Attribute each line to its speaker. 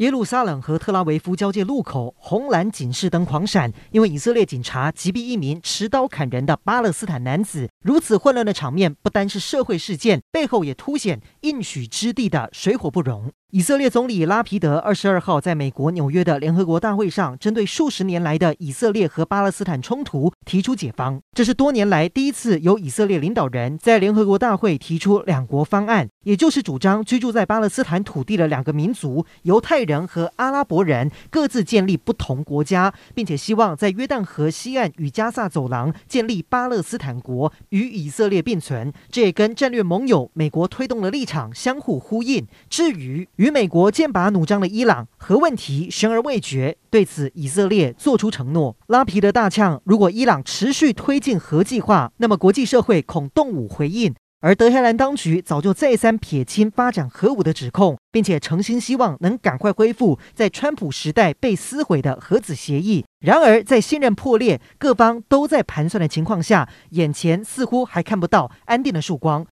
Speaker 1: 耶路撒冷和特拉维夫交界路口，红蓝警示灯狂闪，因为以色列警察击毙一名持刀砍人的巴勒斯坦男子。如此混乱的场面，不单是社会事件，背后也凸显应许之地的水火不容。以色列总理拉皮德二十二号在美国纽约的联合国大会上，针对数十年来的以色列和巴勒斯坦冲突提出解方。这是多年来第一次由以色列领导人在联合国大会提出两国方案，也就是主张居住在巴勒斯坦土地的两个民族——犹太人人和阿拉伯人各自建立不同国家，并且希望在约旦河西岸与加萨走廊建立巴勒斯坦国，与以色列并存。这也跟战略盟友美国推动的立场相互呼应。至于，与美国剑拔弩张的伊朗核问题悬而未决，对此以色列做出承诺。拉皮德大呛：如果伊朗持续推进核计划，那么国际社会恐动武回应。而德黑兰当局早就再三撇清发展核武的指控，并且诚心希望能赶快恢复在川普时代被撕毁的核子协议。然而，在信任破裂、各方都在盘算的情况下，眼前似乎还看不到安定的曙光。